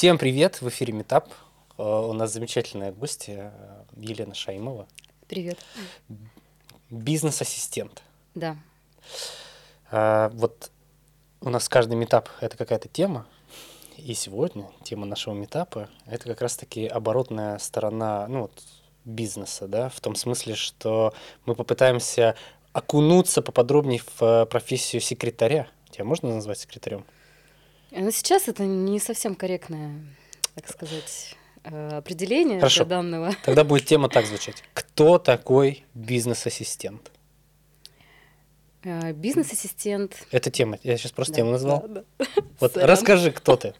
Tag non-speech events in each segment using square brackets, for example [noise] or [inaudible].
Всем привет! В эфире Метап. Э, У нас замечательная гостья э, Елена Шаимова, Привет. бизнес-ассистент. Да. А, Вот у нас каждый метап — это какая-то тема, и сегодня тема нашего метапа — это как раз-таки оборотная сторона ну, вот, бизнеса, да, в том смысле, что мы попытаемся окунуться поподробнее в э, профессию секретаря. Тебя можно назвать секретарем? Но сейчас это не совсем корректное, так сказать, э, определение Хорошо. для данного. Тогда будет тема так звучать. Кто такой бизнес-ассистент? Э, Бизнес-ассистент. Это тема. Я сейчас просто Да, тему назвал. да, да. Вот Сорян. расскажи, кто ты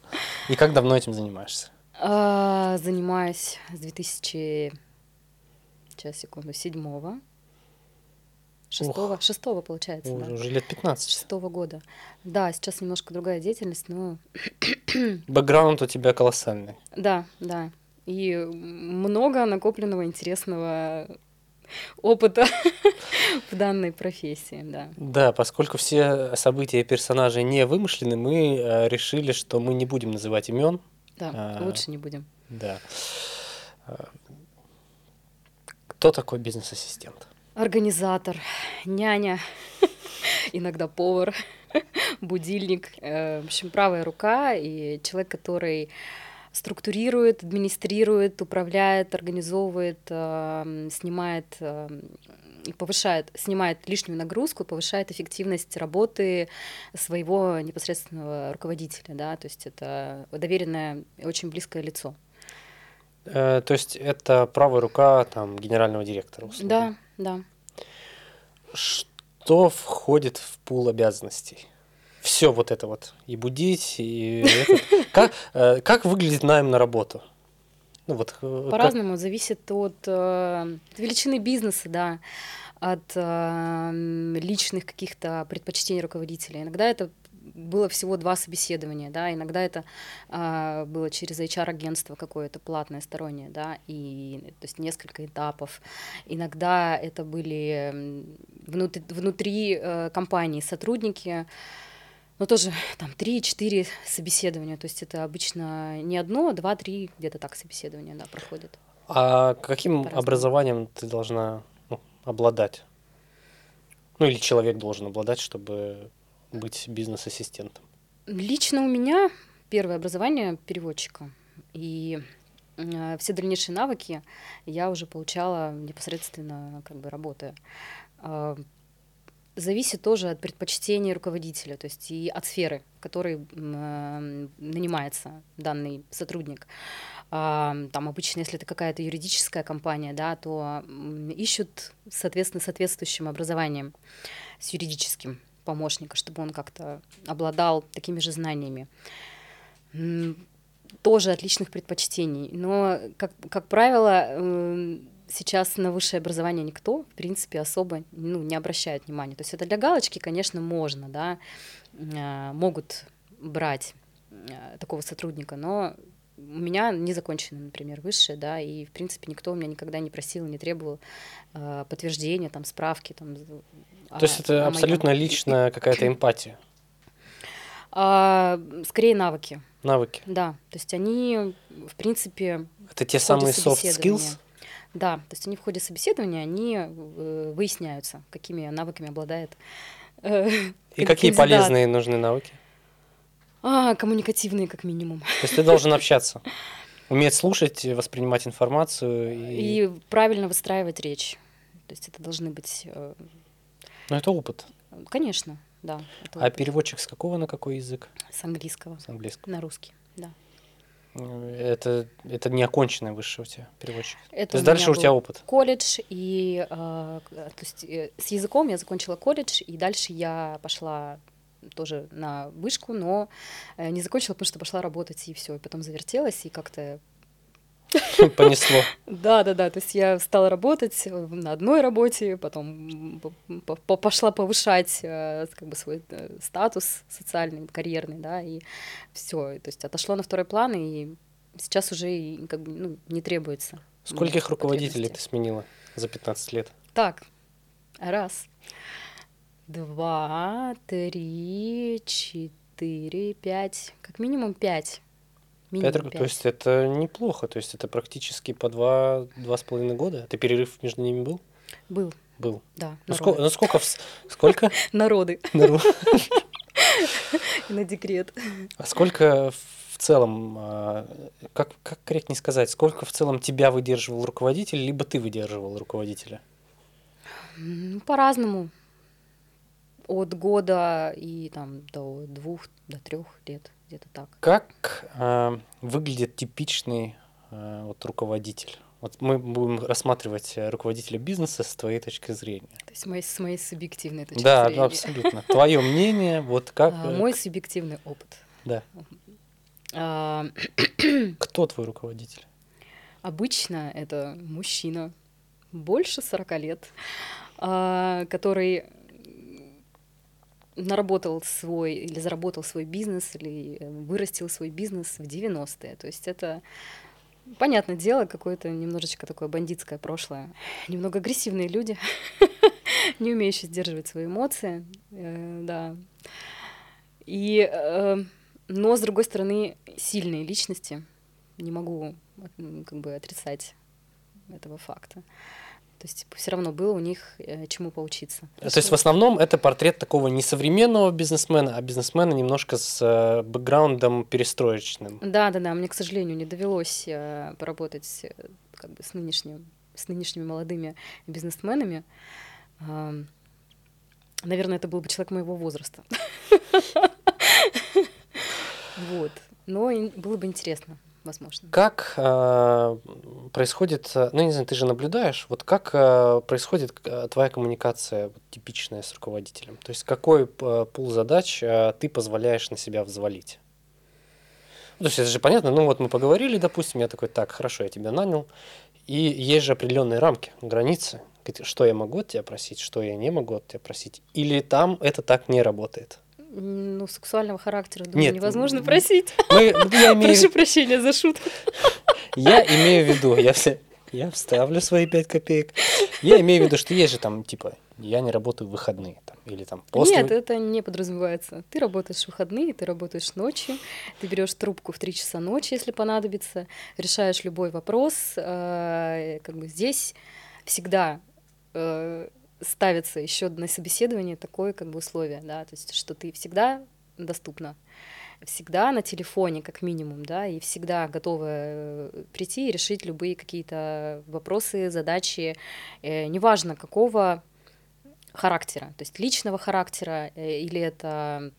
и как давно этим занимаешься. А, Занимаюсь с 2000... Сейчас, секунду, седьмого. Шестого, шестого, получается, Уже, да. уже лет 15. Шестого года. Да, сейчас немножко другая деятельность, но [clears throat] Бэкграунд у тебя колоссальный. да, да. И много накопленного интересного опыта [laughs] в данной профессии, да. Да, поскольку все события и персонажи не вымышлены, мы э, решили, что мы не будем называть имен. Да, А. лучше не будем. Да. Э, Кто такой бизнес-ассистент? Организатор, няня, [laughs] иногда повар, [laughs] будильник. Э, В общем, правая рука и человек, который структурирует, администрирует, управляет, организовывает, э, снимает э, и повышает, снимает лишнюю нагрузку, повышает эффективность работы своего непосредственного руководителя, да, то есть это доверенное и очень близкое лицо. Э, То есть это правая рука там, генерального директора. условно. Да, да. Что входит в пул обязанностей? Все вот это вот. И будить, и. [laughs] Как, э, как выглядит найм на работу? Ну вот. э, По-разному зависит от э, величины бизнеса, да, от э, личных каких-то предпочтений руководителя. Иногда это было всего два собеседования, да, иногда это а, было через HR-агентство какое-то платное, стороннее, да, и то есть несколько этапов. Иногда это были внутри, внутри э, компании сотрудники, но тоже там 3-4 собеседования, то есть это обычно не одно, два, три, где-то так собеседования, да, проходят. А каким образованием ты должна ну, обладать? Ну или человек должен обладать, чтобы быть бизнес-ассистентом? Лично у меня первое образование переводчика, и э, все дальнейшие навыки я уже получала непосредственно как бы работая. А, Зависит тоже от предпочтений руководителя, то есть и от сферы, в которой э, нанимается данный сотрудник. Там обычно, если это какая-то юридическая компания, да, то ищут, соответственно, соответствующим образованием с юридическим помощника, чтобы он как-то обладал такими же знаниями. Тоже от личных предпочтений. Но, как, как правило, м, сейчас на высшее образование никто, в принципе, особо ну, не обращает внимания. То есть это для галочки, конечно, можно, да, э, могут брать э, такого сотрудника, но у меня не закончено, например, высшее, да, и, в принципе, никто у меня никогда не просил, не требовал э, подтверждения, там, справки, там, То есть это абсолютно личная какая-то эмпатия, А, скорее навыки, навыки. да. То есть они, в принципе, Это те самые soft skills? Да, то есть они в ходе собеседования, они э, выясняются, какими навыками обладает э, И какие кандидат. полезные нужны навыки? А, коммуникативные, как минимум. То есть ты должен общаться, уметь слушать, воспринимать информацию. И... И правильно выстраивать речь. То есть это должны быть... э, Ну, это опыт. Конечно, да. А опыт. переводчик с какого на какой язык? С английского С английского. на русский, да. Это, это не оконченный высший у тебя переводчик. Это То есть у дальше у тебя опыт. колледж, и э, то есть, э, с языком я закончила колледж, и дальше я пошла тоже на вышку, но э, не закончила, потому что пошла работать, и все, и потом завертелась, и как-то... [laughs] Понесло. Да, да, да, то есть я стала работать э, на одной работе, потом пошла повышать э, как бы свой статус социальный, карьерный, да, и все, то есть отошло на второй план, и сейчас уже как бы ну, не требуется. Скольких руководителей ты сменила за 15 лет? Так, раз, два, три, четыре, пять, как минимум пять. Минимум Пять ру- То 5. есть это неплохо, то есть это практически по два, два с половиной года. Ты перерыв между ними был? Был, Был. да, Ну, народы. ско- ну, сколько? Сколько? [laughs] Народы Нару- [laughs] на декрет. А сколько в целом, а, как, как корректнее сказать, сколько в целом тебя выдерживал руководитель, либо ты выдерживал руководителя? М, По-разному. От года и там до двух, до трех лет, где-то так. Как а, выглядит типичный а, вот руководитель? Вот мы будем рассматривать э, руководителя бизнеса с твоей точки зрения. То есть моей, с моей субъективной точки Да, зрения. абсолютно. Твое мнение, вот как, А, э, Мой субъективный опыт. да, А, [clears throat] кто твой руководитель? Обычно это мужчина больше 40 лет, а, который наработал свой или заработал свой бизнес или э, вырастил свой бизнес в 90-е. То есть это, понятное дело, какое-то немножечко такое бандитское прошлое. Немного агрессивные люди, [laughs] не умеющие сдерживать свои эмоции, э, да. И, э, но, с другой стороны, сильные личности, не могу как бы отрицать этого факта. То есть все равно было у них э, чему поучиться. То есть в основном это портрет такого не современного бизнесмена, а бизнесмена немножко с э, бэкграундом перестроечным. Да, да, да. Мне, к сожалению, не довелось э, поработать как бы с нынешним, с нынешними молодыми бизнесменами. Ам, Наверное, это был бы человек моего возраста. [laughs] Вот. Но было бы интересно, возможно. Как э, происходит, э, ну не знаю, ты же наблюдаешь, вот как э, происходит э, твоя коммуникация вот, типичная с руководителем? То есть какой э, пул задач э, ты позволяешь на себя взвалить? Ну, то есть это же понятно, ну вот мы поговорили, допустим, я такой, так, хорошо, я тебя нанял, и есть же определенные рамки, границы, что я могу от тебя просить, что я не могу от тебя просить, или там это так не работает? Ну, сексуального характера, думаю, Нет, невозможно просить. Мы, я, [laughs] имею, Прошу прощения за шутку. я имею в виду, я, я вставлю свои пять копеек, я имею в виду, что есть же там, типа, я не работаю в выходные, там, или там после... Нет, это не подразумевается. Ты работаешь в выходные, ты работаешь ночью, ты берешь трубку в 3 часа ночи, если понадобится, решаешь любой вопрос. э, Как бы здесь всегда э, ставится еще на собеседование такое как бы условие, да, то есть что ты всегда доступна, всегда на телефоне как минимум, да, и всегда готова э, прийти и решить любые какие-то вопросы, задачи, э, неважно какого характера, то есть личного характера э, или это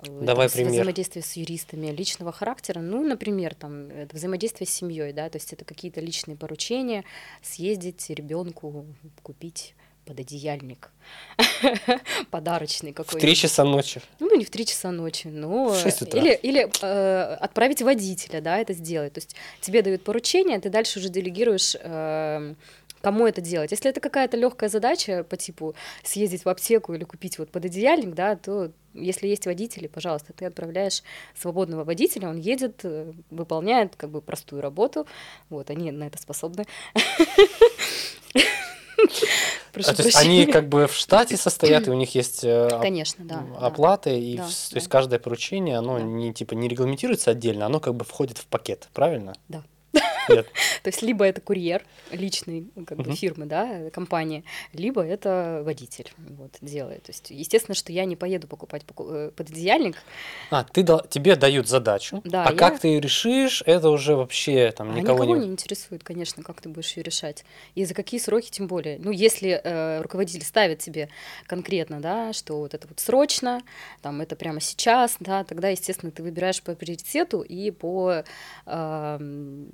э, Давай там, пример. взаимодействие с юристами личного характера, ну, например, там это взаимодействие с семьей, да, то есть это какие-то личные поручения, съездить ребенку купить пододеяльник [laughs] подарочный В какой-нибудь. три часа ночи. Ну, не в 3 часа ночи, но... В шесть утра. Или, или э, отправить водителя, да, это сделать. То есть тебе дают поручение, ты дальше уже делегируешь, э, кому это делать. Если это какая-то легкая задача по типу съездить в аптеку или купить вот пододеяльник, да, то если есть водители, пожалуйста, ты отправляешь свободного водителя, он едет, э, выполняет как бы простую работу, вот, они на это способны. [laughs] Прошу А, то есть они как бы в штате [laughs] состоят, и у них есть э, Конечно, да. да. оплаты, и Да, вс- то да. есть каждое поручение, оно Да. не типа не регламентируется отдельно, оно как бы входит в пакет, правильно? Да. Нет. [laughs] То есть либо это курьер личный ну, как бы фирмы, да, э, компании, либо это водитель вот делает. То есть естественно, что я не поеду покупать поку- э, пододеяльник. А, ты тебе дают задачу, Да, а как ты ее решишь, это уже вообще там А никого, не... не интересует, конечно, как ты будешь ее решать. И за какие сроки, тем более. Ну, если э, руководитель ставит тебе конкретно, да, что вот это вот срочно, там это прямо сейчас, да, тогда, естественно, ты выбираешь по приоритету и по, эм,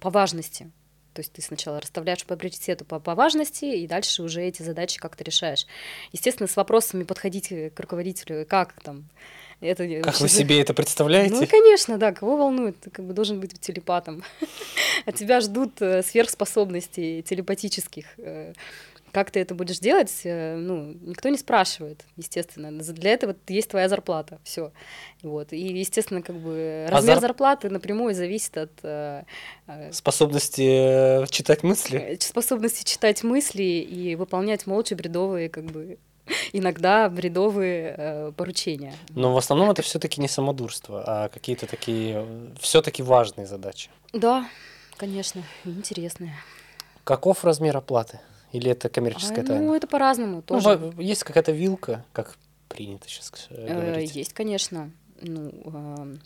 по важности. То есть ты сначала расставляешь по приоритету по, по важности, и дальше уже эти задачи как-то решаешь. Естественно, с вопросами подходить к руководителю, как там это Как вообще вы себе это представляете? ну, конечно, да, кого волнует, ты как бы должен быть телепатом. [laughs] От тебя ждут э, сверхспособностей телепатических. Как ты это будешь делать, э, ну, никто не спрашивает, естественно. Для этого есть твоя зарплата, все. Вот. И, естественно, как бы А размер зар- зарплаты напрямую зависит от э, э, Способности читать мысли? способности читать мысли и выполнять молча бредовые, как бы, [laughs] иногда бредовые э, поручения. Но в основном это все-таки не самодурство, а какие-то такие все-таки важные задачи. Да, конечно, интересные. Каков размер оплаты? Или это коммерческая А, тайна? ну, это по-разному Ну, тоже. во- есть какая-то вилка, как принято сейчас Э, говорить. Есть, конечно. Ну, эм,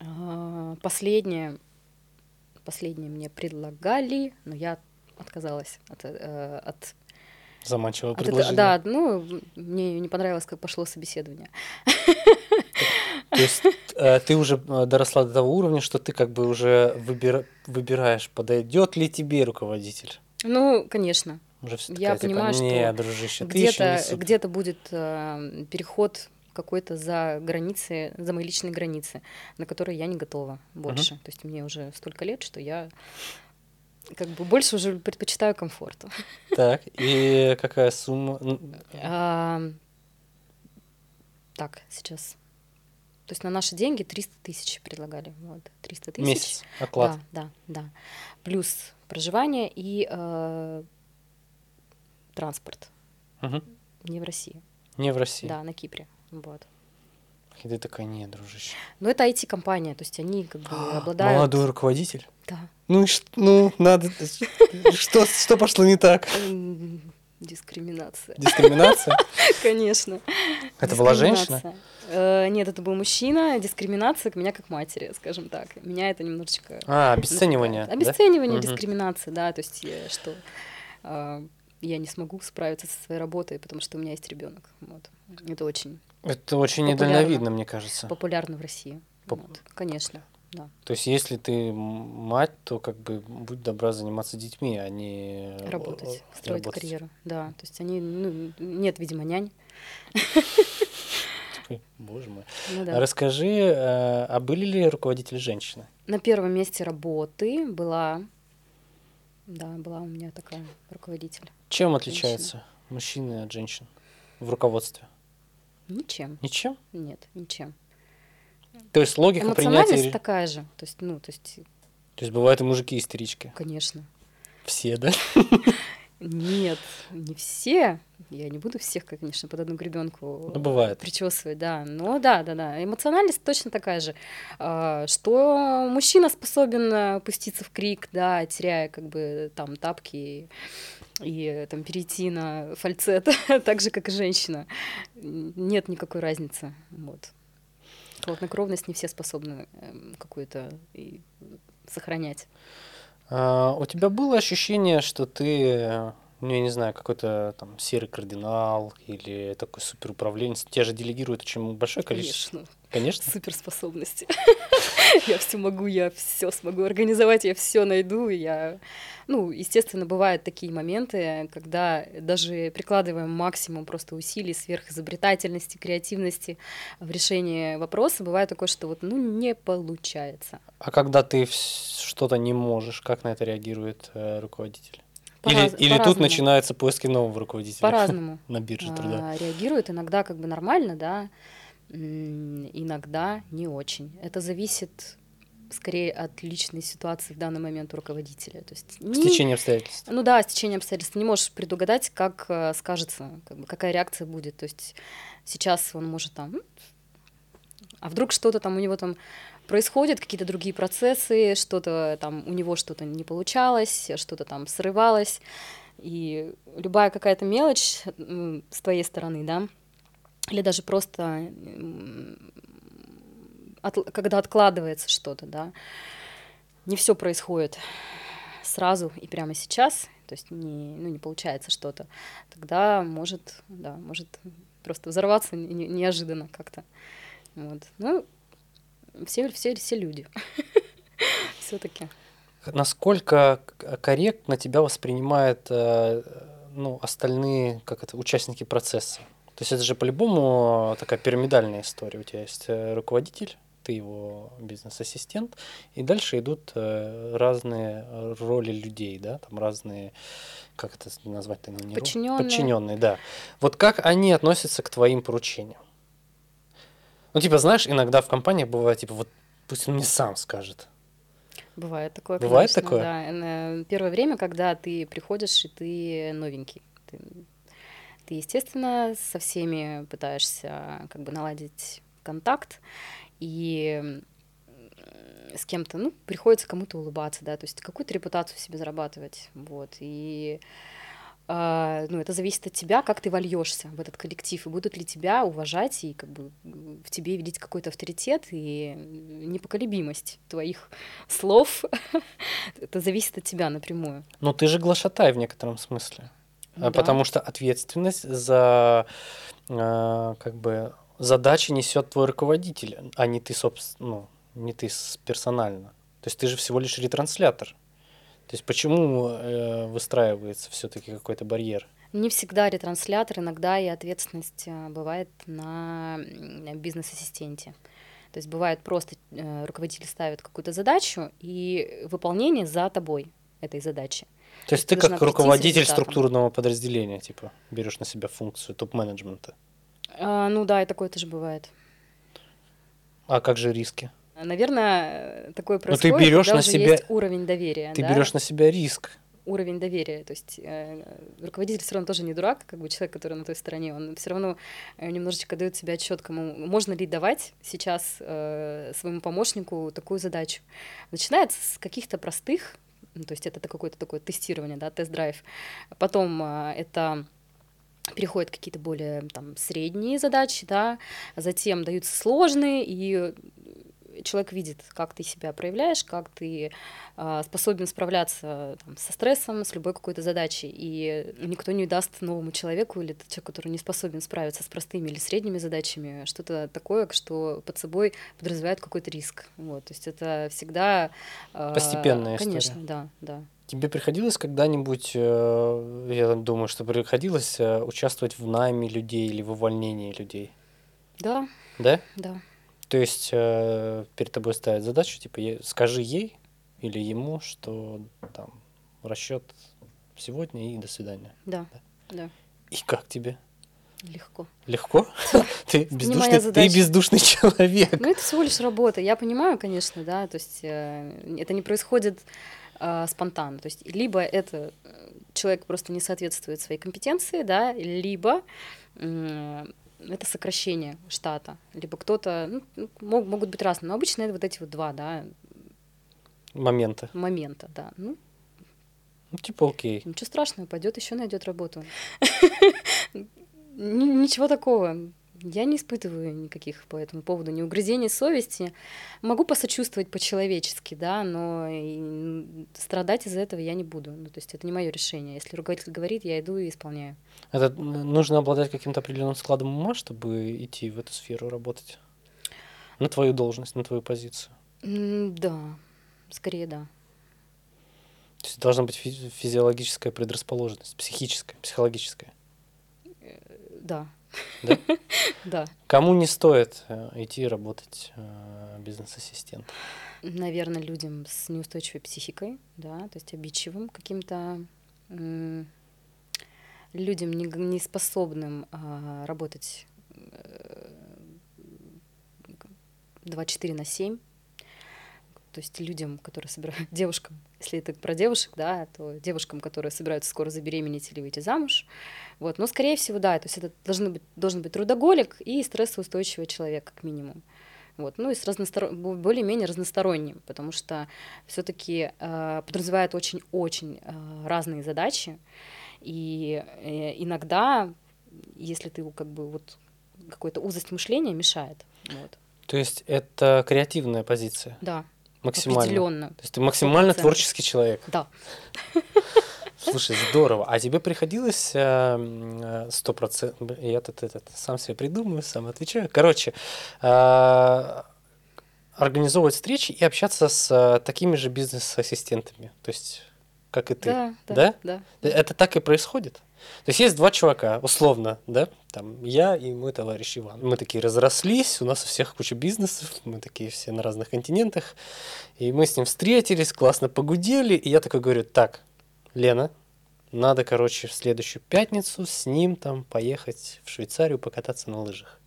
а, последнее, последнее мне предлагали, но я отказалась от, э, от, Заманчивое от предложение. Да, ну, мне не понравилось, как пошло собеседование. [laughs] То есть э, ты уже э, доросла до того уровня, что ты как бы уже выбира- выбираешь, подойдет ли тебе руководитель. Ну, конечно. Уже всё Я такая, типа, понимаю, что «Не, дружище, еще не Где-то супер». где будет э, переход какой-то за границы, за мои личные границы, на которые я не готова больше. То есть мне уже столько лет, что я как бы больше уже предпочитаю комфорту. Так, и какая сумма? А, так, сейчас. То есть на наши деньги 300 тысяч предлагали. Вот, 300 тысяч. Месяц, оклад. Да, да, да. Плюс проживание и э, транспорт. Мгм. Не в России. Не в России. Да, на Кипре. Вот. И ты такая, не, дружище. Но это IT-компания, то есть они как бы А, обладают... Молодой руководитель? Да. Ну и ну, надо... Что, что пошло не так? Дискриминация, Дискриминация? [laughs] конечно. Это была женщина? Э, Нет, это был мужчина. Дискриминация к меня как матери, скажем так. Меня это немножечко... А, обесценивание. Обесценивание, дискриминация, да, то есть что э, я не смогу справиться со своей работой, потому что у меня есть ребенок. Вот. Это очень Это очень недальновидно, мне кажется. популярно в России. Поп- Вот, Конечно, да. То есть, если ты мать, то как бы будь добра заниматься детьми, а не э, Работать, э, строить работать. карьеру. Да, то есть они, ну, нет, видимо, нянь. Боже мой. Ну да. Расскажи, э, а были ли руководители женщины? На первом месте работы была, да, была у меня такая руководитель. Чем отличаются мужчины от женщин в руководстве? Ничем, Ничем? нет, ничем. То есть логика Эмоциональность принятия... такая же, то есть, ну, то есть, То есть бывают и мужики истерички. конечно. Все, да? Нет, не все. Я не буду всех, конечно, под одну гребенку Ну, бывает. причесывать, да. Но да, да, да. Эмоциональность точно такая же. А, Что мужчина способен а, пуститься в крик, да, теряя как бы там тапки и там перейти на фальцет, [laughs] так же, как и женщина. Нет никакой разницы. Вот. Хладнокровность не все способны эм, какую-то сохранять. А, у тебя было ощущение, что ты, э, ну, я не знаю, какой-то там серый кардинал или такой суперуправленец, тебе же делегируют очень большое количество. Конечно. Конечно. суперспособности. [laughs] Я все могу, я все смогу организовать, я все найду. Я, ну, естественно, бывают такие моменты, когда даже прикладываем максимум просто усилий, сверхизобретательности, креативности в решении вопроса, бывает такое, что вот, ну, не получается. А когда ты что-то не можешь, как на это реагирует э, руководитель? Или, или тут начинаются поиски нового руководителя По-разному. [laughs] на бирже труда. А, реагируют иногда как бы нормально, да, иногда не очень. Это зависит скорее от личной ситуации в данный момент у руководителя. То есть ни- Стечение обстоятельств. Ну да, стечение обстоятельств. Ты не можешь предугадать, как э, скажется, как бы, какая реакция будет. То есть сейчас он может там... «М, А вдруг что-то там у него там происходит, какие-то другие процессы, что-то там у него что-то не получалось, что-то там срывалось. И любая какая-то мелочь с твоей стороны, да, или даже просто м, отл- когда откладывается что-то, да, не все происходит сразу и прямо сейчас, то есть не, ну, не получается что-то, тогда может, да, может просто взорваться не- неожиданно как-то. Вот. Ну, все, все, все люди. [laughs] Все-таки. Насколько корректно тебя воспринимают э, ну, остальные как это, участники процесса? То есть это же по-любому такая пирамидальная история. У тебя есть э, руководитель, ты его бизнес-ассистент, и дальше идут э, разные роли людей, да, там разные, как это назвать-то? Не ро- Подчиненные. Подчиненные, да. Вот как они относятся к твоим поручениям? Ну, типа, знаешь, иногда в компаниях бывает, типа, вот пусть он мне сам скажет. Бывает такое, Бывает конечно, такое? Да. Э, Первое время, когда ты приходишь, и ты новенький. Ты, ты, естественно, со всеми пытаешься как бы наладить контакт, и с кем-то, ну, приходится кому-то улыбаться, да, то есть какую-то репутацию себе зарабатывать, вот, и ну, это зависит от тебя, как ты вольешься в этот коллектив, и будут ли тебя уважать и как бы в тебе видеть какой-то авторитет и непоколебимость твоих [laughs] слов. [laughs] это зависит от тебя напрямую. Но ты же глашатай в некотором смысле. Да. Потому что ответственность за э, как бы задачи несет твой руководитель, а не ты, собственно, ну, не ты персонально. То есть ты же всего лишь ретранслятор. То есть почему э, выстраивается все-таки какой-то барьер? Не всегда ретранслятор, иногда и ответственность э, бывает на бизнес-ассистенте. То есть бывает просто э, руководитель ставит какую-то задачу и выполнение за тобой этой задачи. То есть ты, ты как руководитель структурного подразделения, типа, берешь на себя функцию топ-менеджмента? А, ну да, и такое тоже бывает. А как же риски? Наверное, такое происходит, Но ты берешь на себя... есть уровень доверия. Ты да? берешь на себя риск. Уровень доверия. То есть э, руководитель все равно тоже не дурак, как бы человек, который на той стороне, он все равно э, немножечко дает себе отчет, кому можно ли давать сейчас э, своему помощнику такую задачу. Начинается с каких-то простых, ну, то есть это какое-то такое тестирование, да, тест-драйв. Потом э, это переходят какие-то более там средние задачи, да, затем даются сложные, и человек видит, как ты себя проявляешь, как ты э, способен справляться там, со стрессом, с любой какой-то задачей. И никто не даст новому человеку или человеку, который не способен справиться с простыми или средними задачами, что-то такое, что под собой подразумевает какой-то риск. Вот, то есть это всегда... Э, Постепенная Конечно, история. да, да. Тебе приходилось когда-нибудь, э, я думаю, что приходилось э, участвовать в найме людей или в увольнении людей? Да. Да? Да. То есть э, перед тобой ставят задачу, типа, скажи ей или ему, что там расчет сегодня и до свидания. Да, да. да. И как тебе? Легко. Легко? [laughs] Ты бездушный, ты бездушный человек. Ну, это всего лишь работа. Я понимаю, конечно, да, то есть э, это не происходит э, спонтанно. То есть либо это э, человек просто не соответствует своей компетенции, да, либо это сокращение штата. Либо кто-то, ну, ну, мог, могут быть разные, но обычно это вот эти вот два, да. Момента. Момента, да. Ну, ну типа окей. Ничего страшного, пойдет еще найдет работу. [laughs] Ничего такого. Я не испытываю никаких по этому поводу ни угрызений совести. Могу посочувствовать по-человечески, да, но страдать из-за этого я не буду. Ну, то есть это не мое решение. Если руководитель говорит, я иду и исполняю. Это нужно обладать каким-то определенным складом ума, чтобы идти в эту сферу работать? На твою должность, на твою позицию? Да, скорее да. То есть должна быть физиологическая предрасположенность, психическая, психологическая. Э, да, да? [laughs] Да. Кому не стоит э, идти работать э, бизнес-ассистентом? Наверное, людям с неустойчивой психикой, да, то есть обидчивым каким-то людям, не, не способным а, работать 24 э, на 7, то есть людям, которые собирают, [laughs] девушкам, если это про девушек, да, то девушкам, которые собираются скоро забеременеть или выйти замуж, вот, но, скорее всего, да, то есть это должен быть, должен быть трудоголик и стрессоустойчивый человек, как минимум. Вот, ну и с разностор... более-менее разносторонним, потому что все-таки э, подразумевает очень-очень э, разные задачи, и э, иногда, если ты как бы вот какой-то узость мышления мешает. Вот. То есть это креативная позиция? Да. Максимально. Определенно. То есть ты максимально 100%. творческий человек. Да. [laughs] Слушай, здорово. А тебе приходилось э, сто процентов... Я тут этот, сам себе придумаю, сам отвечаю. Короче, э, организовывать встречи и общаться с э, такими же бизнес-ассистентами. То есть, как и ты. Да, да, да. да. Это так и происходит? То есть есть два чувака, условно, да, там я и мой товарищ Иван. Мы такие разрослись, у нас у всех куча бизнесов, мы такие все на разных континентах, и мы с ним встретились, классно погудели, и я такой говорю, так, Лена, надо, короче, в следующую пятницу с ним там поехать в Швейцарию покататься на лыжах.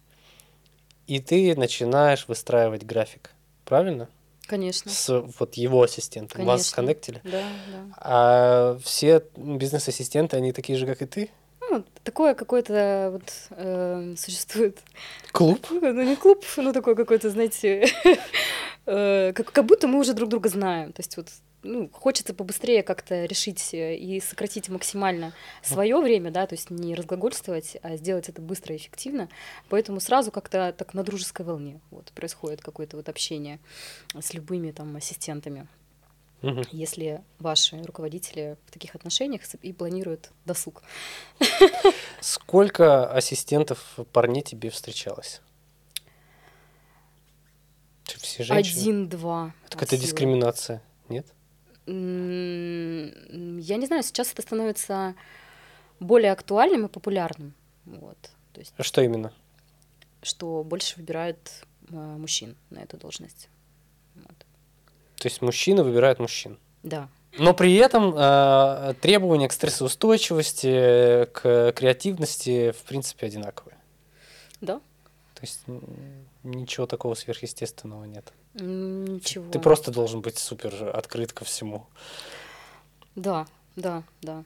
И ты начинаешь выстраивать график, правильно? Конечно. С вот его ассистентом. Конечно. Вас сконнектили? Да, да. А все бизнес-ассистенты, они такие же, как и ты? Ну, такое какое-то вот э, существует. Клуб? Ну, не клуб, ну такой какой-то, знаете, [laughs] э, как, как будто мы уже друг друга знаем. То есть вот ну, хочется побыстрее как-то решить э, и сократить максимально свое время, да, то есть не разглагольствовать, а сделать это быстро и эффективно. Поэтому сразу как-то так на дружеской волне вот, происходит какое-то вот общение с любыми там ассистентами. Мгм. Если ваши руководители в таких отношениях и планируют досуг. Сколько ассистентов парней тебе встречалось? Все женщины? Один-два. Так это дискриминация, нет? Я не знаю, сейчас это становится более актуальным и популярным. Вот. То есть, А что именно? что больше выбирают э, мужчин на эту должность. Вот. То есть мужчины выбирают мужчин. Да. Но при этом э, требования к стрессоустойчивости, к креативности, в принципе, одинаковые. Да. То есть ничего такого сверхъестественного нет. Ничего. Ты просто должен быть супер открыт ко всему. Да, да, да.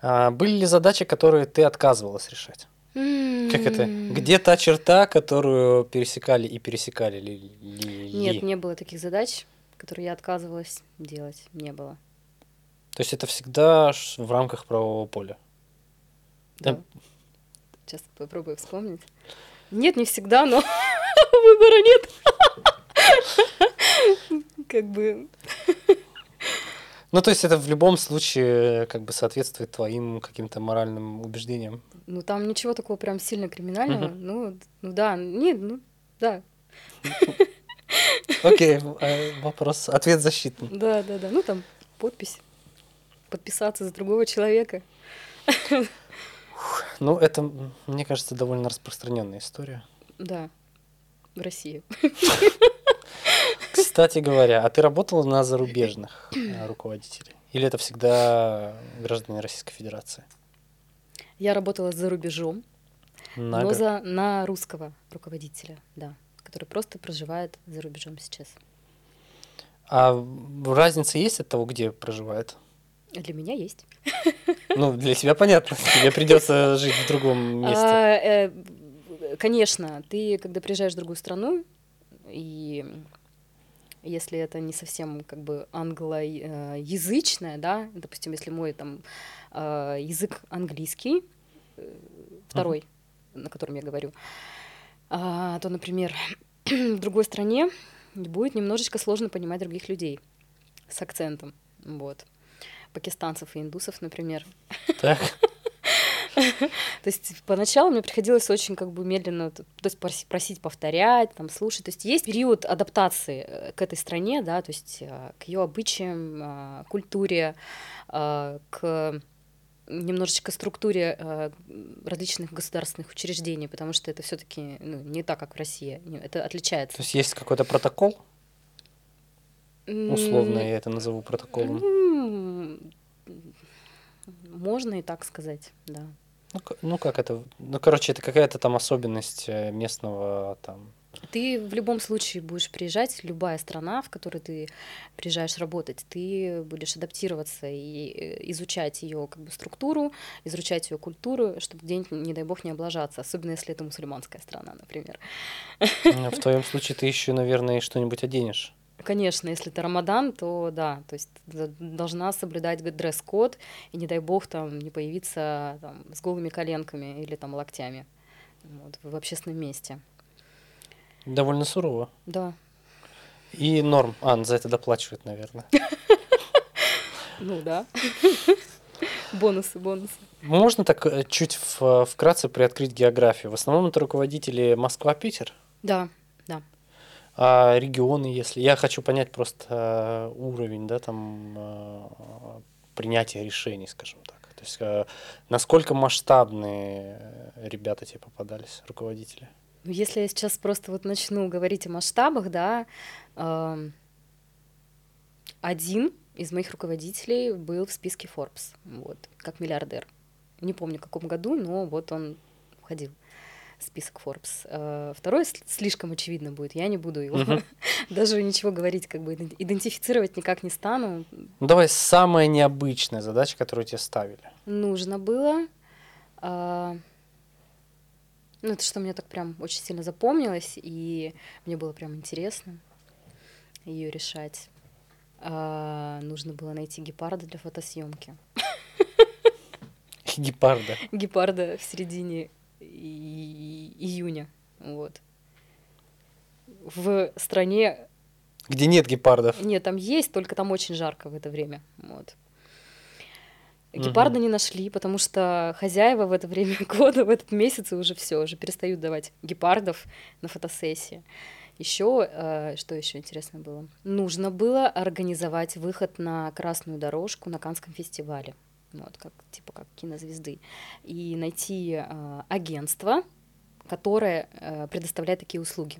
А были ли задачи, которые ты отказывалась решать? Как это? Где та черта, которую пересекали и пересекали ли? ли- Нет, не было таких задач, которые я отказывалась делать. Не было. То есть это всегда в рамках правового поля. Да. Да. Сейчас попробую вспомнить. Нет, не всегда, но [laughs] выбора нет. Как бы Ну, то есть это в любом случае как бы соответствует твоим каким-то моральным убеждениям. Ну, там ничего такого прям сильно криминального. Ну, ну да, нет, ну да, Окей, э, вопрос, ответ защитный. да, да, да. Ну, там подпись. Подписаться за другого человека. Ну, это, мне кажется, довольно распространенная история. Да, в России. Кстати говоря, а ты работала на зарубежных э, руководителей? Или это всегда граждане Российской Федерации? Я работала за рубежом, На но за, на русского руководителя, да, который просто проживает за рубежом сейчас. А разница есть от того, где проживает? Для меня есть. Ну, для тебя понятно, тебе придется жить в другом месте. А, э, конечно, ты, когда приезжаешь в другую страну, и если это не совсем как бы англоязычное, да, допустим, если мой там э, язык английский, э, второй, на котором я говорю, а, то, например, [clears throat] в другой стране будет немножечко сложно понимать других людей с акцентом, вот. Пакистанцев и индусов, например. Так? [laughs] То есть поначалу мне приходилось очень как бы медленно, то есть проси- просить повторять, там, слушать. То есть есть период адаптации э, к этой стране, да, то есть э, к ее обычаям, э, культуре, к немножечко структуре различных государственных учреждений, потому что это все-таки не так, как в России, это То отличается. есть есть какой-то протокол? Условно я это назову протоколом. Можно и так сказать, да. Ну, ну как это? Ну, короче, это какая-то там особенность э, местного там. Ты в любом случае будешь приезжать, любая страна, в которой ты приезжаешь работать, ты будешь адаптироваться и э, изучать ее как бы структуру, изучать ее культуру, чтобы где-нибудь, не дай бог, не облажаться, особенно если это мусульманская страна, например. Ну, В твоем случае ты еще, наверное, что-нибудь оденешь. Конечно, если это Рамадан, то да, то есть должна соблюдать дресс-код, и не дай бог там не появиться там, с голыми коленками или там локтями вот, в общественном месте. Довольно сурово. Да, И норм. А, за это доплачивают, наверное. [laughs] ну да. [laughs] Бонусы, бонусы. Можно так э, чуть в- вкратце приоткрыть географию? В основном это руководители Москва-Питер, Да, да. А регионы, если... Я хочу понять просто э, уровень, да, там, э, принятия решений, скажем так. То есть, э, насколько масштабные ребята тебе попадались, руководители? Ну, Если я сейчас просто вот начну говорить о масштабах, да, эм, один из моих руководителей был в списке Forbes, вот, как миллиардер. Не помню, в каком году, но вот он входил список Forbes. Э, Второй слишком очевидно будет, я не буду его [laughs] даже ничего говорить, как бы иден- идентифицировать никак не стану. Ну, давай самая необычная задача, которую тебе ставили. нужно было. А, ну, это что мне так прям очень сильно запомнилось, и мне было прям интересно ее решать. А, нужно было найти гепарда для фотосъемки. [laughs] Гепарда. Гепарда в середине и- июня. Вот. В стране... Где нет гепардов. Нет, там есть, только там очень жарко в это время. Вот. Гепарда не нашли, потому что хозяева в это время [laughs] года, в этот месяц уже все, уже перестают давать гепардов на фотосессии. Еще, э, что еще интересно было? Нужно было организовать выход на красную дорожку на Канском фестивале, вот как типа как кинозвезды, и найти э, агентство, которое э, предоставляет такие услуги.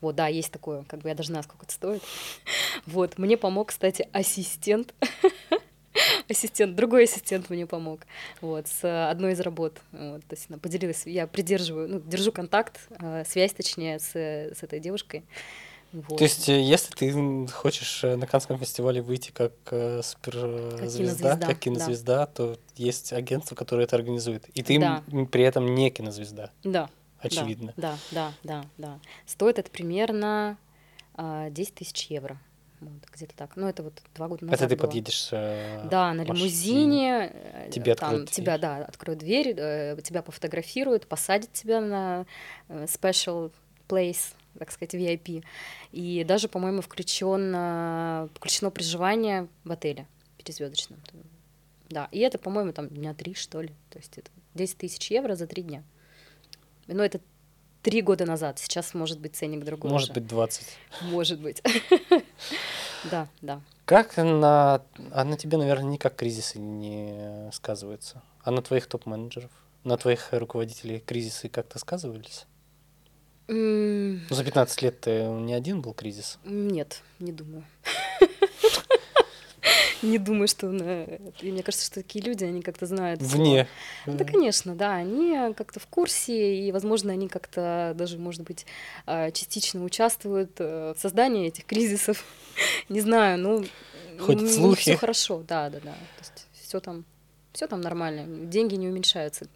Вот, да, есть такое, как бы я даже знаю, сколько это стоит. [laughs] Вот, мне помог, кстати, ассистент [laughs] ассистент, другой ассистент мне помог, вот, с одной из работ, вот, то есть она поделилась, я придерживаю, ну, держу контакт, э, связь, точнее, с, с этой девушкой, вот. То есть, э, если ты хочешь э, на Канском фестивале выйти как э, суперзвезда, кинозвезда, как кинозвезда, то есть агентство, которое это организует. И ты Да. при этом не кинозвезда, Да, очевидно. Да, да, да, да. Стоит это примерно а, 10 тысяч евро. Вот, где-то так. Ну, это вот два года назад Это ты было. подъедешь э, Да, на машине. лимузине. э, Тебе там откроют тебя, дверь. да, откроют дверь, э, тебя пофотографируют, посадят тебя на э, special place, так сказать, VIP. И даже, по-моему, включено, включено проживание в отеле пятизвездочном. Да, и это, по-моему, там дня три, что ли. То есть это 10 тысяч евро за три дня. Но это три года назад. Сейчас может быть ценник другой. Может уже. быть, 20. Может быть. [laughs] Да, да. Как на... А на тебе, наверное, никак кризисы не сказываются. А на твоих топ-менеджеров? На твоих руководителей кризисы как-то сказывались? Ну, за 15 лет ты не один был кризис. Нет, не думаю. Не думаю, что... на- И мне кажется, что такие люди, они как-то знают... Вне. Да, конечно, да, они как-то в курсе, и, возможно, они как-то даже, может быть, а, частично участвуют э, в создании этих кризисов. [laughs] Не знаю, ну... Ходят слухи. Все хорошо, да, да, да. То есть все там, все там нормально, деньги не уменьшаются.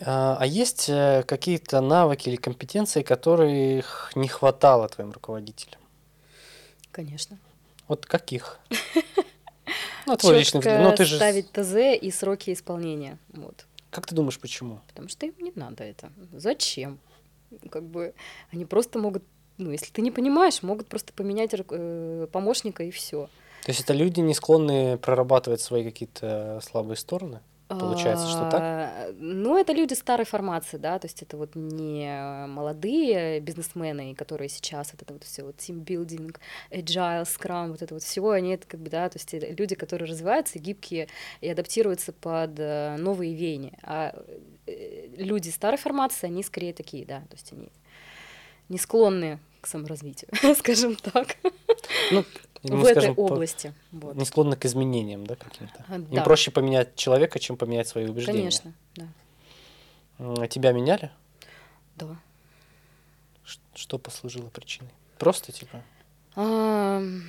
А, а есть э, какие-то навыки или компетенции, которых не хватало твоим руководителям? Конечно. Вот каких? [laughs] Ну, твой личный взгляд. Ну, ты же... ставить ТЗ и сроки исполнения. Вот. Как ты думаешь, почему? Потому что им не надо это. Зачем? Как бы они просто могут, ну, если ты не понимаешь, могут просто поменять э, помощника и все. То есть это люди не склонны прорабатывать свои какие-то слабые стороны? Получается, что так? А, Ну, это люди старой формации, да, то есть это вот не молодые бизнесмены, которые сейчас вот это вот все вот тимбилдинг, agile, scrum, вот это вот всего, они это как бы, да, то есть люди, которые развиваются, гибкие и адаптируются под э, новые веяния. А э, люди старой формации, они скорее такие, да, то есть они не склонны к саморазвитию, [laughs] скажем так, Ну, в этой скажем, по- области. Вот. не склонны к изменениям, да, каким-то? А, Им да. проще поменять человека, чем поменять свои убеждения. Конечно, да. А Тебя меняли? Да. Что послужило причиной? Просто, типа, Ам,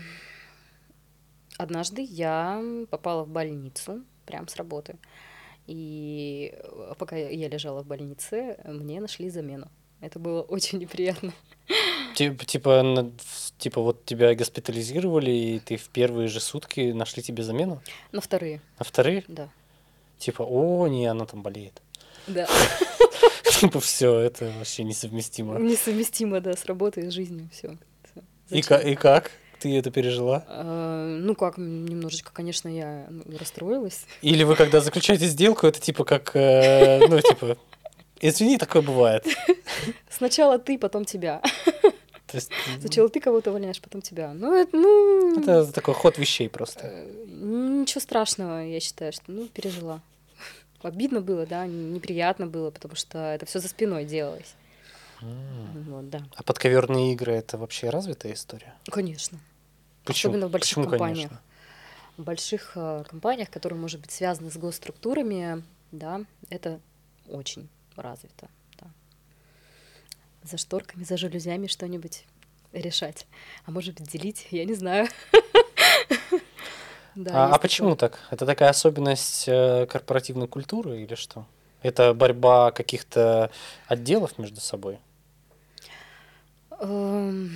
Однажды я попала в больницу прям с работы. И э, пока я лежала в больнице, мне нашли замену. Это было очень неприятно. Тип- Типа, на- типа вот тебя госпитализировали, и ты в первые же сутки нашли тебе замену, На вторые, а вторые, да. типа, о, не, она там болеет. Да. [laughs] Типа, все, это вообще несовместимо. Несовместимо, да, с работой с жизнью. Все. И, и как ты это пережила? Ну как, немножечко, конечно, я ну, расстроилась. Или вы, когда заключаете сделку, это типа как, э, ну, типа, извини, такое бывает. [laughs] Сначала ты, потом тебя. [laughs] То есть, Сначала ты кого-то увольняешь, потом тебя. Ну, это, ну... это такой ход вещей просто. Э, Ничего страшного, я считаю, что ну пережила. Обидно было, да, неприятно было, потому что это все за спиной делалось. Вот, да. А подковерные игры это вообще развитая история? Конечно. Почему? Особенно в больших Почему, компаниях. конечно? В больших э, компаниях, которые, может быть, связаны с госструктурами, да, это очень развито. Да. За шторками, за жалюзями что-нибудь решать. А может быть, делить, я не знаю. [laughs] Да, А, а почему так? Это такая особенность э, корпоративной культуры или что? Это борьба каких-то отделов между собой? такое. Эм,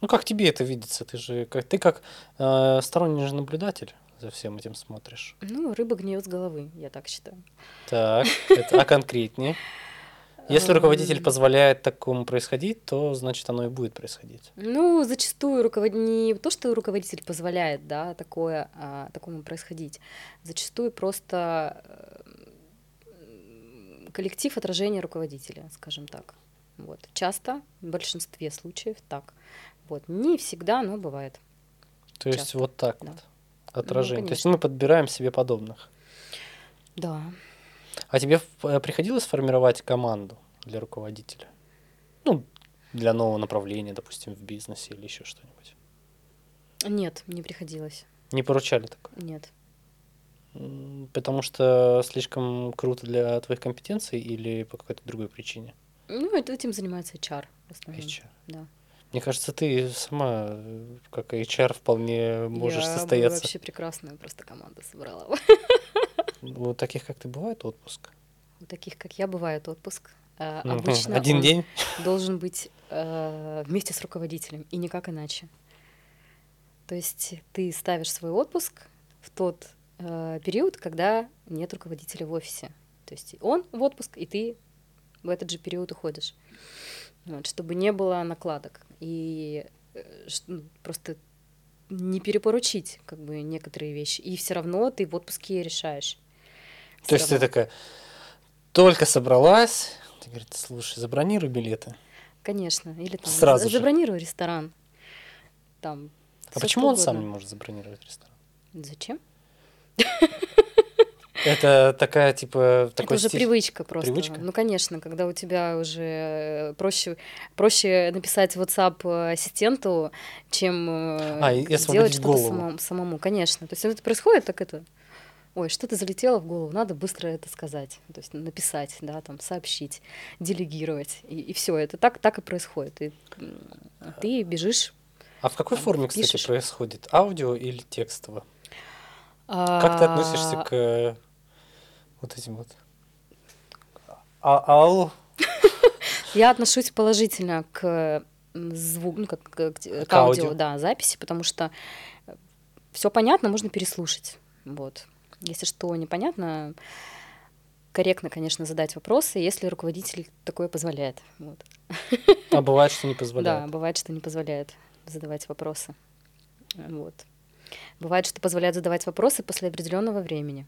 Ну, как тебе это видится? Ты же как ты как э, сторонний же наблюдатель за всем этим смотришь. Ну, рыба гниет с головы, я так считаю. Так, [laughs] это, а конкретнее? Если руководитель Эм. позволяет такому происходить, то значит оно и будет происходить. Ну, зачастую руковод... не то, что руководитель позволяет, да, такое, а, такому происходить. Зачастую просто э, коллектив отражения руководителя, скажем так. Вот. Часто, в большинстве случаев так. Вот. Не всегда, но бывает. То есть Часто, вот так да. вот. Отражение. То есть мы подбираем себе подобных. Да. А тебе э, приходилось формировать команду для руководителя? Ну, для нового направления, допустим, в бизнесе или еще что-нибудь. Нет, не приходилось. Не поручали такое? Нет. Потому что слишком круто для твоих компетенций или по какой-то другой причине? Ну, это- этим занимается HR в основном. HR. Да. Мне кажется, ты сама, э, как HR, вполне можешь я состояться. вообще прекрасную просто команду собрала. У таких, как ты, бывает отпуск? У таких, как я, бывает отпуск. А, Мгм. Обычно Один день? должен быть э, вместе с руководителем и никак иначе. То есть ты ставишь свой отпуск в тот э, период, когда нет руководителя в офисе. То есть он в отпуск, и ты в этот же период уходишь. Вот, чтобы не было накладок. И э, ну, просто не перепоручить как бы некоторые вещи. И все равно ты в отпуске решаешь. То Всё есть ты равно. такая, только собралась, ты говорит, слушай, забронируй билеты. Конечно. Или там Сразу за- же. забронируй ресторан. Там. А почему он сам не угодно. может забронировать ресторан? Зачем? [laughs] Это такая, типа, Это такой уже стиль- привычка просто. Привычка? Ну, конечно, когда у тебя уже э, проще, проще написать WhatsApp э, ассистенту, чем э, А, и делать освободить что-то самому, самому. Конечно. То есть это происходит, так это. Ой, что-то залетело в голову, надо быстро это сказать, то есть написать, да, там, сообщить, делегировать, и, все, это так, так и происходит. И ты бежишь. А в какой там форме, кстати, пишешь. происходит? Аудио или текстово? Как ты относишься а, к вот этим вот? А, ау, [laughs] Я отношусь положительно к звуку, ну, как к, к К аудио, аудио. да, записи, потому что все понятно, можно переслушать. Вот. Если что непонятно, корректно, конечно, задать вопросы, если руководитель такое позволяет. Вот. а бывает, что не [laughs] Да, позволяет. бывает, что не позволяет задавать вопросы. Вот. Бывает, что позволяет задавать вопросы после определенного времени.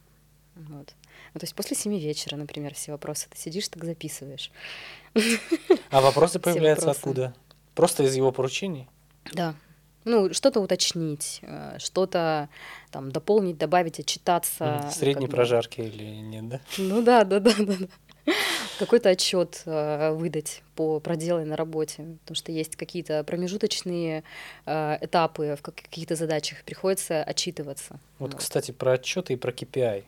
Вот. Ну, то есть после семи вечера, например, все вопросы. Ты сидишь, так записываешь. А вопросы [laughs] появляются вопросы. откуда? Просто из его поручений? Да. Ну, что-то уточнить, э, что-то там дополнить, добавить, отчитаться. Мгм. Средней как бы. прожарки или нет, да? Ну да, да, да, да. да. Какой-то отчет выдать по проделанной работе, потому что есть какие-то промежуточные э, этапы в как- каких-то задачах, приходится отчитываться. Вот, Вот. кстати, про отчеты и про KPI.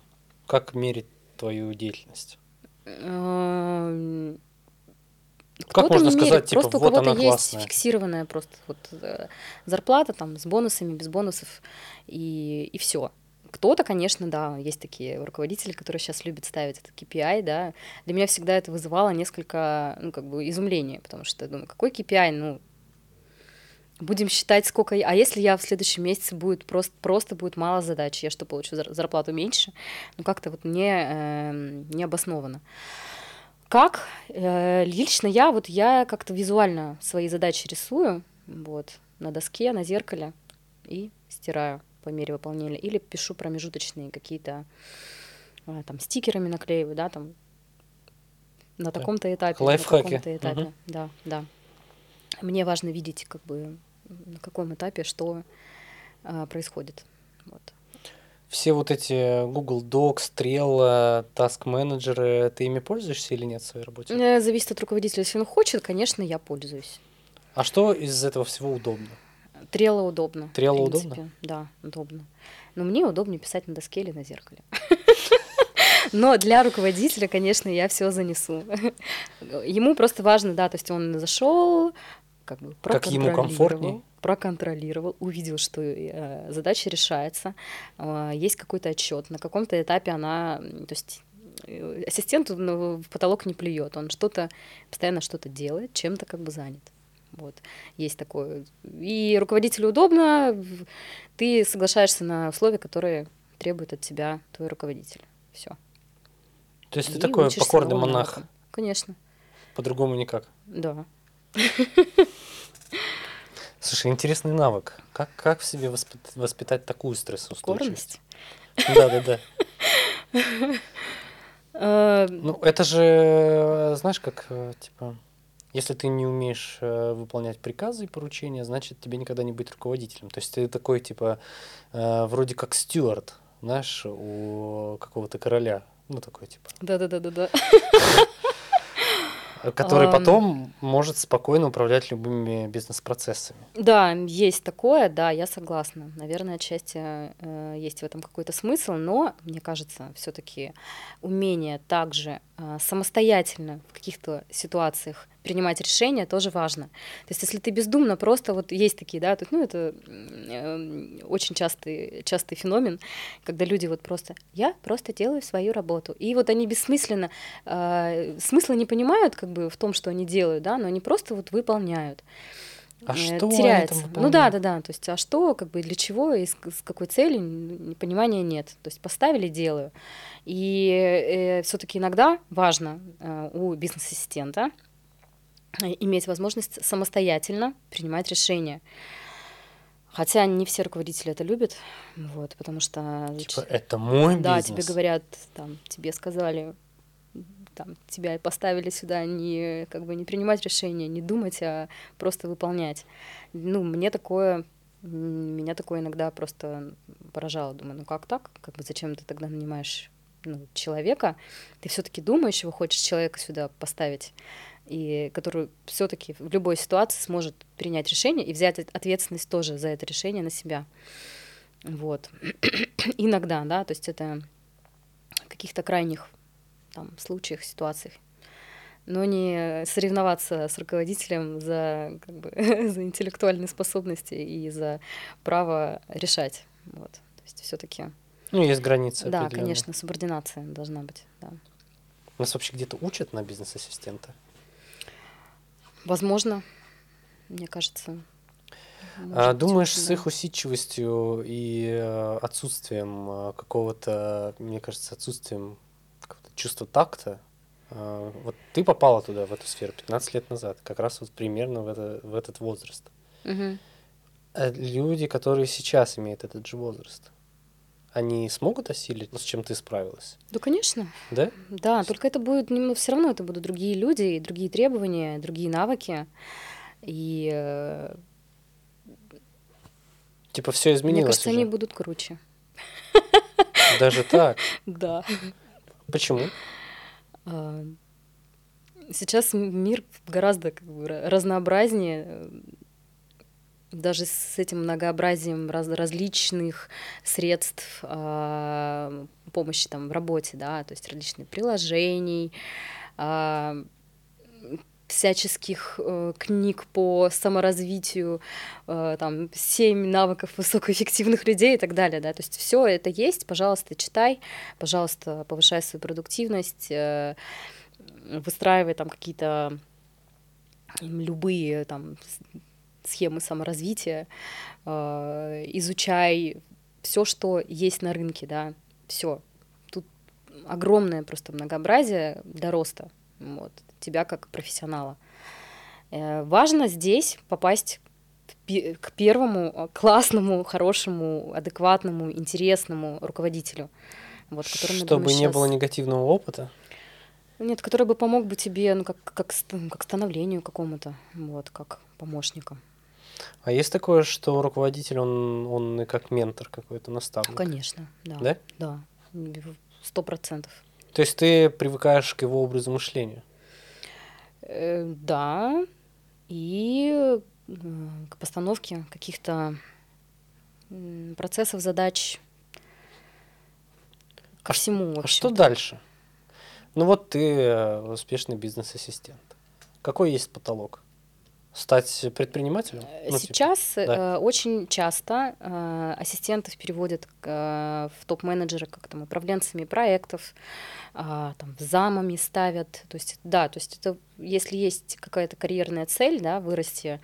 Как мерить твою деятельность? Эм, Как можно сказать, типа, просто у вот кого-то она есть классная? фиксированная просто вот э, зарплата там с бонусами, без бонусов и, и все. Кто-то, конечно, да, есть такие руководители, которые сейчас любят ставить этот KPI, да. Для меня всегда это вызывало несколько, ну, как бы изумления, потому что я думаю, какой KPI, ну, будем считать, сколько... я- А если я в следующем месяце будет просто, просто будет мало задач, я что, получу зар- зарплату меньше? Ну, как-то вот не, эм, не обоснованно. Как? Э, Лично я, вот я как-то визуально свои задачи рисую, вот, на доске, на зеркале, и стираю по мере выполнения. Или пишу промежуточные какие-то, э, там, стикерами наклеиваю, да, там, на Так. таком-то этапе, Лайфхаки. на таком-то этапе. Мгм. Да, да. Мне важно видеть, как бы, на каком этапе что а, происходит. Вот. Все вот эти Google Docs, Trello, Task менеджеры, ты ими пользуешься или нет в своей работе? Э, Зависит от руководителя. Если он хочет, конечно, я пользуюсь. А что из этого всего удобно? Трело удобно. принципе. удобно? Да, удобно. Но мне удобнее писать на доске или на зеркале. Но для руководителя, конечно, я все занесу. Ему просто важно, да, то есть он зашел, как бы Как ему проконтролировал. комфортней? проконтролировал, увидел, что э, задача решается, э, есть какой-то отчет, на каком-то этапе она, то есть э, ассистент в потолок не плюет, он что-то постоянно что-то делает, чем-то как бы занят. Вот, есть такое. И руководителю удобно, ты соглашаешься на условия, которые требует от тебя твой руководитель. Все. То есть и ты такой покорный монах? Навыкам. Конечно. По-другому никак? Да. [laughs] Слушай, интересный навык. Как, как в себе воспитать, воспитать такую стрессоустойчивость? Да, да, да. Э, ну, это же, знаешь, как, э, типа, если ты не умеешь э, выполнять приказы и поручения, значит, тебе никогда не быть руководителем. То есть ты такой, типа, вроде как стюард, знаешь, у какого-то короля. Ну, такой, типа. Да-да-да-да-да. [laughs] Который потом может спокойно управлять любыми бизнес-процессами. Да, есть такое, да, я согласна. Наверное, отчасти э, есть в этом какой-то смысл, но мне кажется, все-таки умение также э, самостоятельно в каких-то ситуациях принимать решения тоже важно. То есть, если ты бездумно просто вот есть такие, да, тут, ну это э, очень частый частый феномен, когда люди вот просто я просто делаю свою работу, и вот они бессмысленно э, смысла не понимают как бы в том, что они делают, да, но они просто вот выполняют. А э, что теряется. Ну да, да, да. То есть, а что, как бы для чего и с, с какой целью, понимания нет. То есть поставили, делаю. И э, все-таки иногда важно э, у бизнес-ассистента иметь возможность самостоятельно принимать решения. Хотя не все руководители это любят, вот, потому что... Типа, это мой бизнес. Да, тебе говорят, там, тебе сказали, там, тебя поставили сюда не, как бы, не принимать решения, не думать, а просто выполнять. Ну, мне такое, меня такое иногда просто поражало. Думаю, ну как так? Как бы зачем ты тогда нанимаешь ну, человека? Ты все таки думаешь, его хочешь человека сюда поставить и который все-таки в любой ситуации сможет принять решение и взять ответственность тоже за это решение на себя. Вот. [clears throat] Иногда, да, то есть это в каких-то крайних там, случаях, ситуациях. Но не соревноваться с руководителем за, как бы, [laughs] за интеллектуальные способности и за право решать. Вот. То есть все-таки. Ну, есть границы. Да, конечно, субординация должна быть. Да. Нас вообще где-то учат на бизнес-ассистента? Возможно, мне кажется. А, думаешь, быть, с да. их усидчивостью и э, отсутствием э, какого-то, мне кажется, отсутствием чувства такта, э, вот ты попала туда, в эту сферу, 15 лет назад, как раз вот примерно в, это, в этот возраст. Угу. Люди, которые сейчас имеют этот же возраст, они смогут осилить, с чем ты справилась? Да, конечно. Да? Да, только это будет, ну, все равно это будут другие люди, другие требования, другие навыки. И... Э, типа все изменилось Мне кажется, уже. они будут круче. Даже так? [laughs] Да. Почему? А, сейчас мир гораздо как бы разнообразнее даже с этим многообразием раз, различных средств э, помощи там в работе, да, то есть различные приложений, э, всяческих э, книг по саморазвитию, э, там, семь навыков высокоэффективных людей и так далее, да, то есть все это есть, пожалуйста, читай, пожалуйста, повышай свою продуктивность, э, выстраивай там какие-то любые там схемы саморазвития, э, изучай все, что есть на рынке, да, все. Тут огромное просто многообразие до роста вот, тебя как профессионала. Э, важно здесь попасть к первому классному, хорошему, адекватному, интересному руководителю. Вот, Чтобы не сейчас... было негативного опыта? Нет, который бы помог бы тебе, ну, как, как, как становлению какому-то, вот, как помощника. А есть такое, что руководитель, он, он и как ментор какой-то, наставник? Конечно, да. Да? Да, сто процентов. То есть ты привыкаешь к его образу мышления? Э, да, и э, к постановке каких-то процессов, задач, ко а всему. А что дальше? Ну вот ты э, успешный бизнес-ассистент. Какой есть потолок? Стать предпринимателем? Э, Ну, типа, Сейчас да. э, очень часто э, ассистентов переводят в топ-менеджеры, как там, управленцами проектов, а, там, замами ставят. То есть, да, то есть это, если есть какая-то карьерная цель, да, вырасти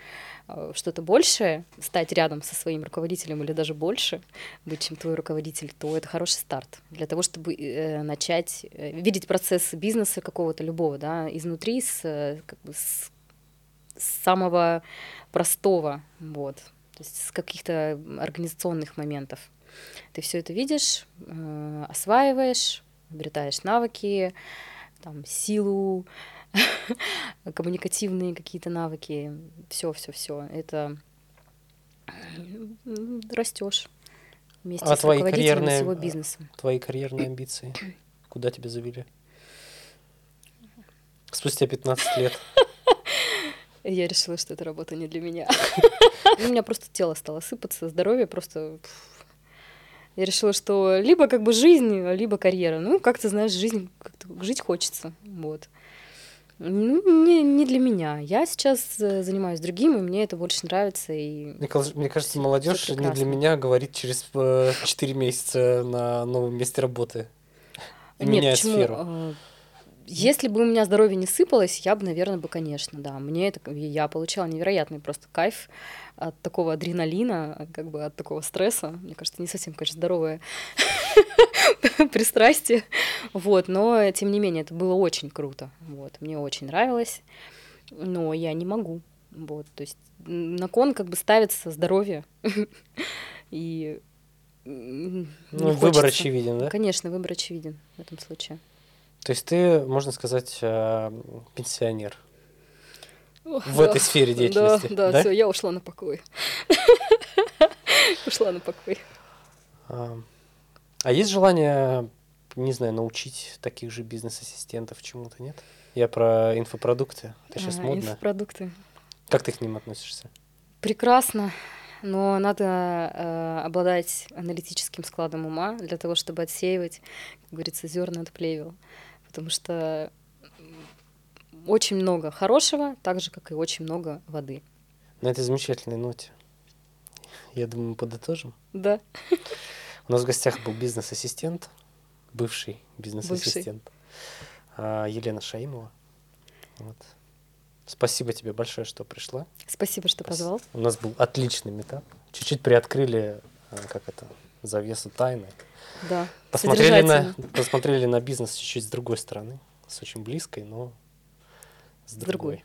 что-то большее, стать рядом со своим руководителем или даже больше быть, чем твой руководитель, то это хороший старт для того, чтобы начать видеть процессы бизнеса какого-то любого, да, изнутри, с, как бы с самого простого, вот, то есть с каких-то организационных моментов. Ты все это видишь, э, осваиваешь, обретаешь навыки, там, силу, [laughs] коммуникативные какие-то навыки, все, все, все. Это растешь вместе А с твои руководителем карьерные, всего бизнеса. Твои карьерные амбиции. Куда тебя завели? Спустя 15 лет. [laughs] Я решила, что эта работа не для меня. [laughs] У меня просто тело стало сыпаться, здоровье просто... Я решила, что либо как бы жизнь, либо карьера. Ну, как ты знаешь, жизнь, жить хочется. Вот. Ну, не, не для меня. Я сейчас э, занимаюсь другим, и мне это больше нравится. И Мне, мне кажется, молодежь не для меня говорит через э, 4 месяца на новом месте работы. Нет, меняет почему? сферу. Если бы у меня здоровье не сыпалось, я бы, наверное, бы, конечно, да. Мне это, я получала невероятный просто кайф от такого адреналина, как бы от такого стресса. Мне кажется, не совсем, конечно, здоровое [laughs] пристрастие. Вот, но тем не менее, это было очень круто. Вот, мне очень нравилось, но я не могу. Вот, то есть на кон как бы ставится здоровье. [laughs] И Ну, выбор очевиден, да? Конечно, выбор очевиден в этом случае. То есть ты, можно сказать, э, пенсионер в да. этой сфере деятельности. Да, да, все, я ушла на покой. [laughs] Ушла на покой. А, а есть желание, не знаю, научить таких же бизнес-ассистентов чему-то, нет? Я про инфопродукты. Это сейчас А, модно. Инфопродукты. Как ты к ним относишься? Прекрасно, но надо э, обладать аналитическим складом ума для того, чтобы отсеивать, как говорится, зерна от плевел. Потому что очень много хорошего, так же, как и очень много воды. На этой замечательной ноте. Я думаю, мы подытожим. Да, У нас в гостях был бизнес-ассистент, бывший бизнес-ассистент, а, Елена Шаимова. Вот. Спасибо тебе большое, что пришла. спасибо, что Спас- позвал. У нас был отличный метап. Чуть-чуть приоткрыли, а, как это, завесу тайны. Да, Посмотрели на, посмотрели на бизнес чуть-чуть с другой стороны. С очень близкой, но с С другой. другой.